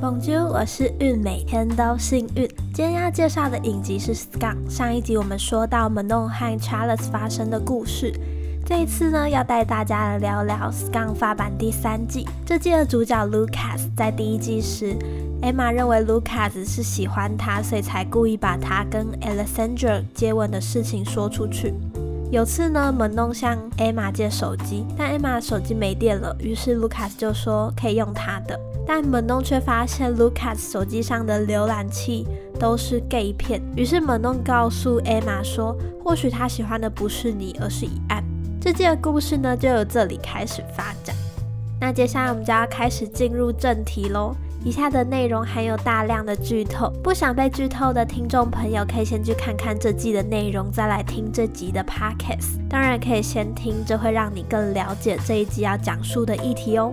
本周我是运，每天都幸运。今天要介绍的影集是《Scum》。上一集我们说到 Manon 和 Charles 发生的故事，这一次呢，要带大家来聊聊《Scum》发版第三季。这季的主角 Lucas 在第一季时，Emma 认为 Lucas 是喜欢他，所以才故意把他跟 Alexandra 接吻的事情说出去。有次呢，门弄向 Emma 借手机，但 Emma 手机没电了，于是 Lucas 就说可以用他的。但门弄却发现 Lucas 手机上的浏览器都是 gay 片，于是门弄告诉 Emma 说，或许他喜欢的不是你，而是以案。这季的故事呢，就由这里开始发展。那接下来我们就要开始进入正题喽。以下的内容含有大量的剧透，不想被剧透的听众朋友可以先去看看这季的内容，再来听这集的 podcast。当然可以先听，这会让你更了解这一集要讲述的议题哦。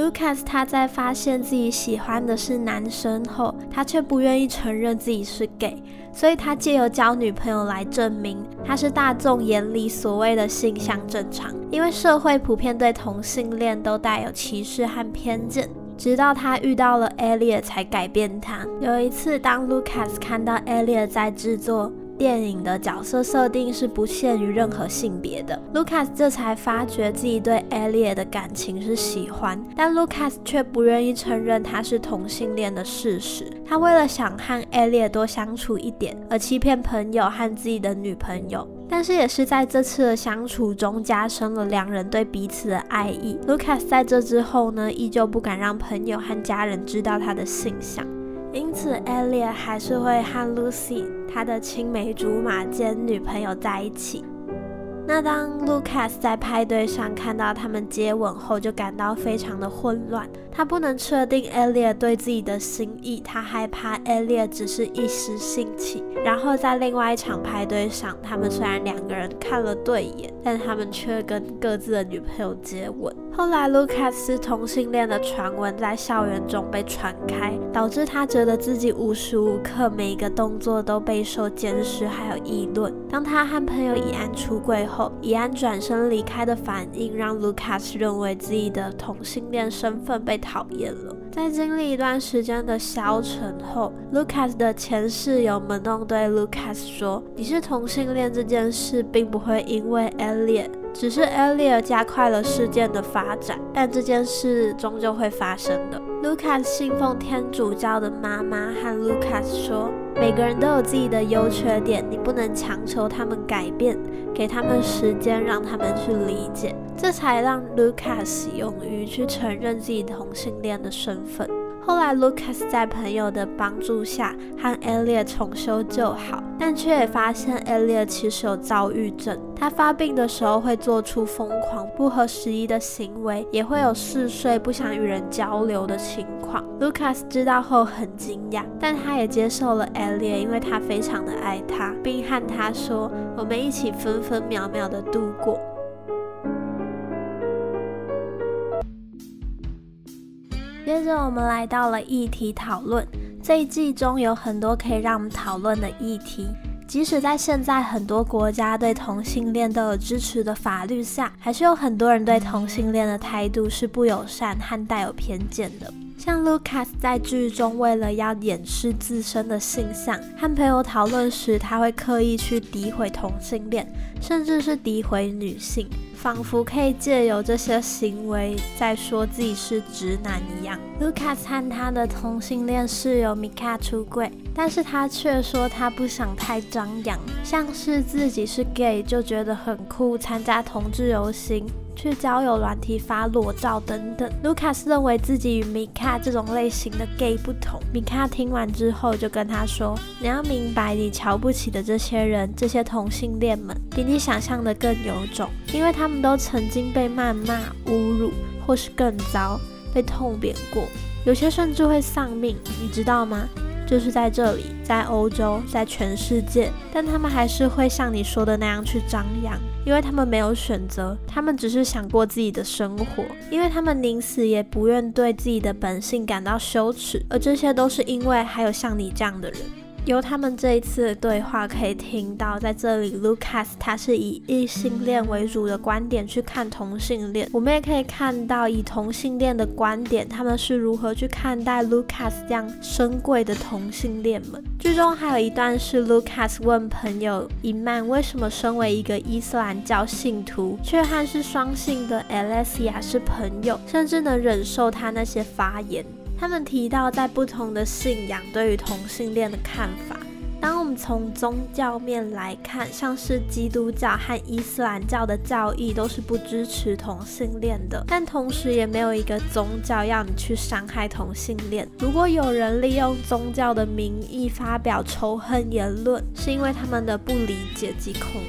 Lucas 他在发现自己喜欢的是男生后，他却不愿意承认自己是 gay，所以他借由交女朋友来证明他是大众眼里所谓的性向正常。因为社会普遍对同性恋都带有歧视和偏见，直到他遇到了 Elliot 才改变他。有一次，当 Lucas 看到 Elliot 在制作。电影的角色设定是不限于任何性别的。Lucas 这才发觉自己对 Elliot 的感情是喜欢，但 Lucas 却不愿意承认他是同性恋的事实。他为了想和 Elliot 多相处一点，而欺骗朋友和自己的女朋友。但是也是在这次的相处中，加深了两人对彼此的爱意。Lucas 在这之后呢，依旧不敢让朋友和家人知道他的性向。因此 e l i o t 还是会和 Lucy 他的青梅竹马兼女朋友在一起。那当 Lucas 在派对上看到他们接吻后，就感到非常的混乱。他不能确定 Elliot 对自己的心意，他害怕 Elliot 只是一时兴起。然后在另外一场派对上，他们虽然两个人看了对眼，但他们却跟各自的女朋友接吻。后来，Lucas 同性恋的传闻在校园中被传开，导致他觉得自己无时无刻每一个动作都备受监视，还有议论。当他和朋友以安出柜后，以安转身离开的反应，让 Lucas 认为自己的同性恋身份被讨厌了。在经历一段时间的消沉后，Lucas 的前室友们弄对 Lucas 说：“你是同性恋这件事，并不会因为 Elliot。”只是 Elliot 加快了事件的发展，但这件事终究会发生的。Lucas 信奉天主教的妈妈和 Lucas 说：“每个人都有自己的优缺点，你不能强求他们改变，给他们时间让他们去理解。”这才让 Lucas 勇于去承认自己同性恋的身份。后来，Lucas 在朋友的帮助下和 Elliot 重修旧好，但却也发现 Elliot 其实有躁郁症。他发病的时候会做出疯狂、不合时宜的行为，也会有嗜睡、不想与人交流的情 Lucas 知道后很惊讶，但他也接受了 Elliot，因为他非常的爱他，并和他说：“我们一起分分秒秒的度过。”接着我们来到了议题讨论。这一季中有很多可以让我们讨论的议题，即使在现在很多国家对同性恋都有支持的法律下，还是有很多人对同性恋的态度是不友善和带有偏见的。像 Lucas 在剧中为了要掩饰自身的性向，和朋友讨论时，他会刻意去诋毁同性恋，甚至是诋毁女性。仿佛可以借由这些行为在说自己是直男一样。Lucas 和他的同性恋室友 Mika 出柜，但是他却说他不想太张扬，像是自己是 gay 就觉得很酷，参加同志游行。去交友软体发裸照等等。Lucas 认为自己与 Mika 这种类型的 gay 不同。Mika 听完之后就跟他说：“你要明白，你瞧不起的这些人，这些同性恋们，比你想象的更有种，因为他们都曾经被谩骂、侮辱，或是更糟，被痛扁过，有些甚至会丧命，你知道吗？”就是在这里，在欧洲，在全世界，但他们还是会像你说的那样去张扬，因为他们没有选择，他们只是想过自己的生活，因为他们宁死也不愿对自己的本性感到羞耻，而这些都是因为还有像你这样的人。由他们这一次的对话可以听到，在这里，Lucas 他是以异性恋为主的观点去看同性恋。我们也可以看到，以同性恋的观点，他们是如何去看待 Lucas 这样深贵的同性恋们。剧中还有一段是 Lucas 问朋友伊曼，为什么身为一个伊斯兰教信徒，却和是双性的 Alessia 是朋友，甚至能忍受他那些发言。他们提到在不同的信仰对于同性恋的看法。当我们从宗教面来看，像是基督教和伊斯兰教的教义都是不支持同性恋的，但同时也没有一个宗教要你去伤害同性恋。如果有人利用宗教的名义发表仇恨言论，是因为他们的不理解及恐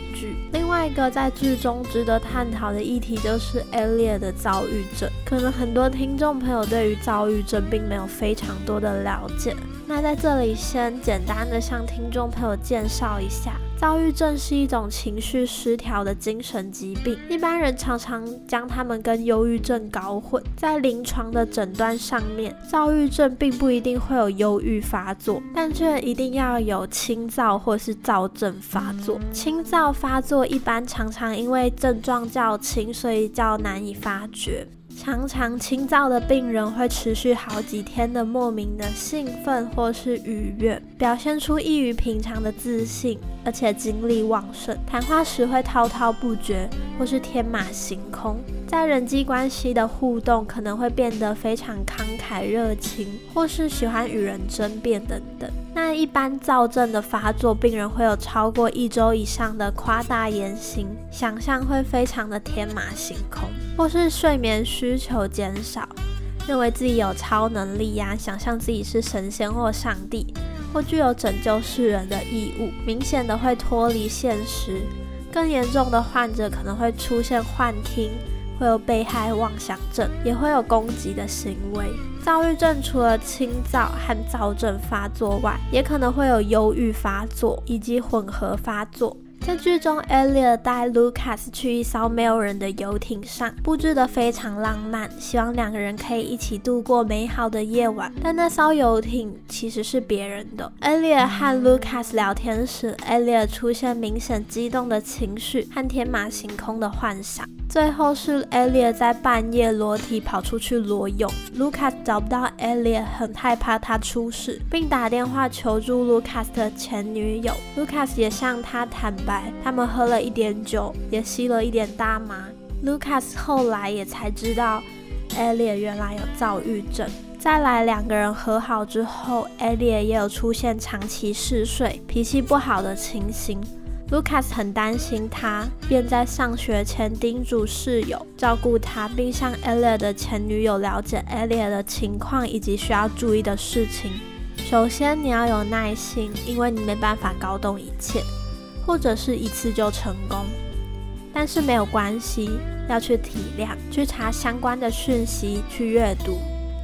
另外一个在剧中值得探讨的议题就是艾莉的躁郁症。可能很多听众朋友对于躁郁症并没有非常多的了解。那在这里先简单的向听众朋友介绍一下，躁郁症是一种情绪失调的精神疾病，一般人常常将他们跟忧郁症搞混。在临床的诊断上面，躁郁症并不一定会有忧郁发作，但却一定要有轻躁或是躁症发作。轻躁发作一般常常因为症状较轻，所以较难以发觉。常常轻躁的病人会持续好几天的莫名的兴奋或是愉悦，表现出异于平常的自信，而且精力旺盛。谈话时会滔滔不绝，或是天马行空。在人际关系的互动可能会变得非常慷慨热情，或是喜欢与人争辩等等。那一般躁症的发作，病人会有超过一周以上的夸大言行，想象会非常的天马行空，或是睡眠需求减少，认为自己有超能力呀，想象自己是神仙或上帝，或具有拯救世人的义务，明显的会脱离现实。更严重的患者可能会出现幻听。会有被害妄想症，也会有攻击的行为。躁郁症除了轻躁和躁症发作外，也可能会有忧郁发作以及混合发作。在剧中，Elliot 带 Lucas 去一艘没有人的游艇上，布置得非常浪漫，希望两个人可以一起度过美好的夜晚。但那艘游艇其实是别人的。Elliot 和 Lucas 聊天时，Elliot 出现明显激动的情绪和天马行空的幻想。最后是 Elliot 在半夜裸体跑出去裸泳，Lucas 找不到 Elliot，很害怕他出事，并打电话求助 Lucas 的前女友。Lucas 也向他坦白，他们喝了一点酒，也吸了一点大麻。Lucas 后来也才知道 Elliot 原来有躁郁症。再来，两个人和好之后，Elliot 也有出现长期嗜睡、脾气不好的情形。Lucas 很担心他，便在上学前叮嘱室友照顾他，并向 Elliot 的前女友了解 Elliot 的情况以及需要注意的事情。首先，你要有耐心，因为你没办法搞懂一切，或者是一次就成功。但是没有关系，要去体谅，去查相关的讯息，去阅读。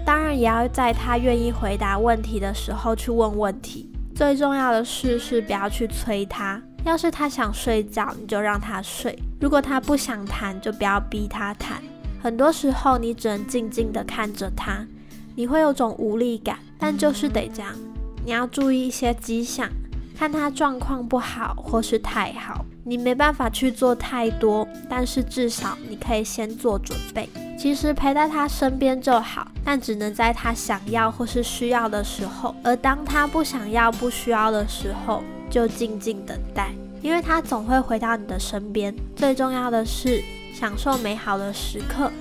当然，也要在他愿意回答问题的时候去问问题。最重要的是，是不要去催他。要是他想睡觉，你就让他睡；如果他不想谈，就不要逼他谈。很多时候，你只能静静地看着他，你会有种无力感，但就是得这样。你要注意一些迹象，看他状况不好或是太好。你没办法去做太多，但是至少你可以先做准备。其实陪在他身边就好，但只能在他想要或是需要的时候。而当他不想要、不需要的时候，就静静等待，因为他总会回到你的身边。最重要的是享受美好的时刻，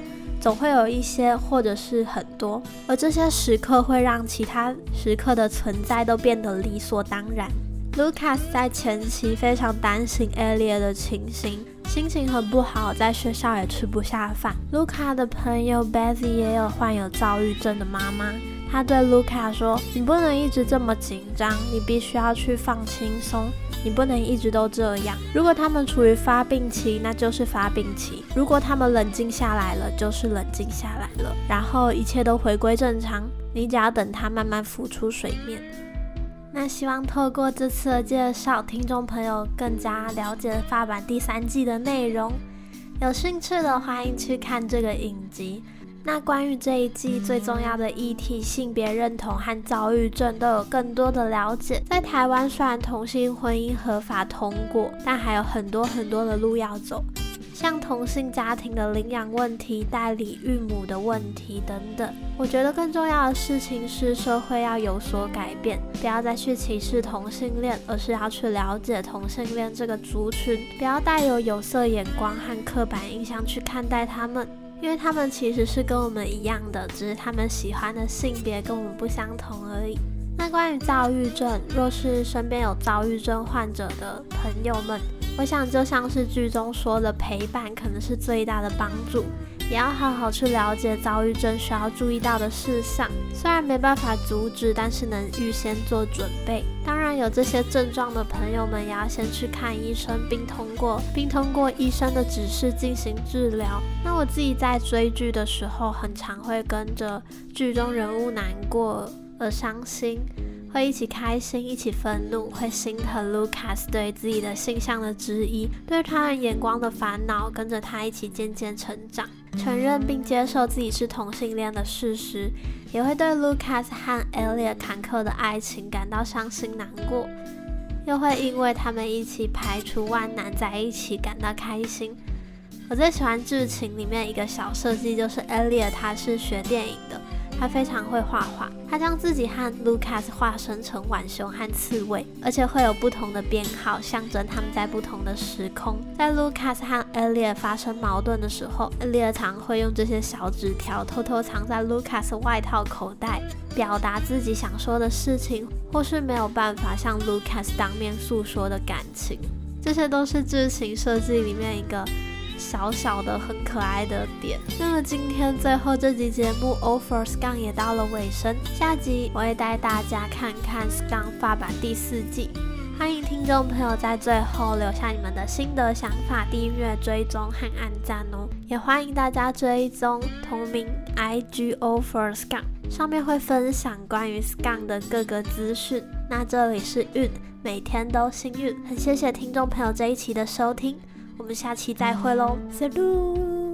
总会有一些或者是很多，而这些时刻会让其他时刻的存在都变得理所当然。Lucas 在前期非常担心 Elliot 的情形，心情很不好，在学校也吃不下饭。Luca 的朋友 Betty 也有患有躁郁症的妈妈。她对卢卡说：“你不能一直这么紧张，你必须要去放轻松。你不能一直都这样。如果他们处于发病期，那就是发病期；如果他们冷静下来了，就是冷静下来了。然后一切都回归正常，你只要等他慢慢浮出水面。那希望透过这次的介绍，听众朋友更加了解发版第三季的内容。有兴趣的，欢迎去看这个影集。”那关于这一季最重要的议题——性别认同和躁郁症，都有更多的了解。在台湾，虽然同性婚姻合法通过，但还有很多很多的路要走。像同性家庭的领养问题、代理孕母的问题等等，我觉得更重要的事情是社会要有所改变，不要再去歧视同性恋，而是要去了解同性恋这个族群，不要带有有色眼光和刻板印象去看待他们，因为他们其实是跟我们一样的，只是他们喜欢的性别跟我们不相同而已。那关于躁郁症，若是身边有躁郁症患者的朋友们，我想就像是剧中说的，陪伴可能是最大的帮助，也要好好去了解躁郁症需要注意到的事项。虽然没办法阻止，但是能预先做准备。当然，有这些症状的朋友们，也要先去看医生，并通过并通过医生的指示进行治疗。那我自己在追剧的时候，很常会跟着剧中人物难过。而伤心，会一起开心，一起愤怒，会心疼 Lucas 对自己的性向的质疑，对他人眼光的烦恼，跟着他一起渐渐成长，承认并接受自己是同性恋的事实，也会对 Lucas 和 Elliot 坎坷的爱情感到伤心难过，又会因为他们一起排除万难在一起感到开心。我最喜欢剧情里面一个小设计，就是 Elliot 他是学电影的。他非常会画画，他将自己和 Lucas 化身成浣熊和刺猬，而且会有不同的编号，象征他们在不同的时空。在 Lucas 和 Elliot 发生矛盾的时候，Elliot 常会用这些小纸条偷偷藏在 Lucas 外套口袋，表达自己想说的事情，或是没有办法向 Lucas 当面诉说的感情。这些都是剧情设计里面一个。小小的很可爱的点。那么今天最后这集节目《Offer Scan》也到了尾声，下集我会带大家看看《Scan》发版第四季。欢迎听众朋友在最后留下你们的心得想法、订阅、追踪和按赞哦。也欢迎大家追踪同名 IG《Offer Scan》，上面会分享关于《Scan》的各个资讯。那这里是运，每天都幸运。很谢谢听众朋友这一期的收听。我们下期再会喽小鹿。